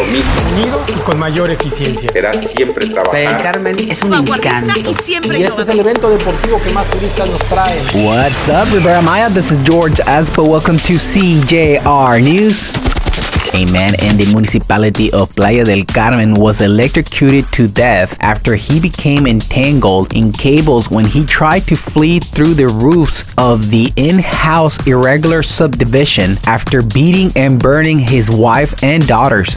compromiso. Unido y con mayor eficiencia. Será siempre trabajar. Playa del Carmen es un encanto. y siempre Y este es el evento deportivo que más turistas nos trae. What's up, Rivera Maya? This is George Aspo. Welcome to CJR News. A man in the municipality of Playa del Carmen was electrocuted to death after he became entangled in cables when he tried to flee through the roofs of the InHouse irregular subdivision after beating and burning his wife and daughters.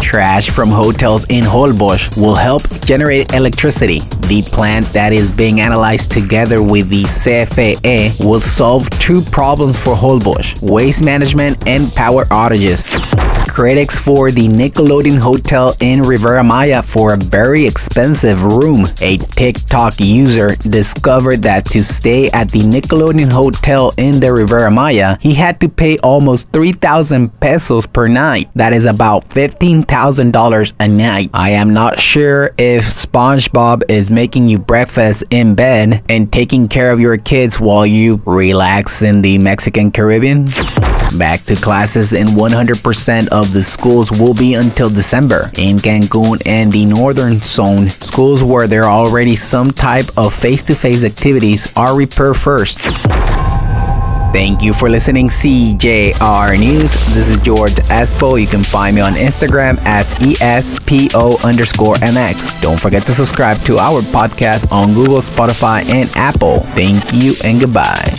Trash from hotels in Holbox will help generate electricity. The plant that is being analyzed together with the CFE will solve two problems for Holbox waste management and power outages. Critics for the Nickelodeon Hotel in Riviera Maya for a very expensive room. A TikTok user discovered that to stay at the Nickelodeon Hotel in the Riviera Maya, he had to pay almost 3,000 pesos per night. That is about $15,000 a night. I am not sure if SpongeBob is making you breakfast in bed and taking care of your kids while you relax in the Mexican Caribbean. Back to classes in 100% of the schools will be until December. In Cancun and the northern zone, schools where there are already some type of face to face activities are repair first. Thank you for listening, CJR News. This is George Espo. You can find me on Instagram as ESPO underscore MX. Don't forget to subscribe to our podcast on Google, Spotify, and Apple. Thank you and goodbye.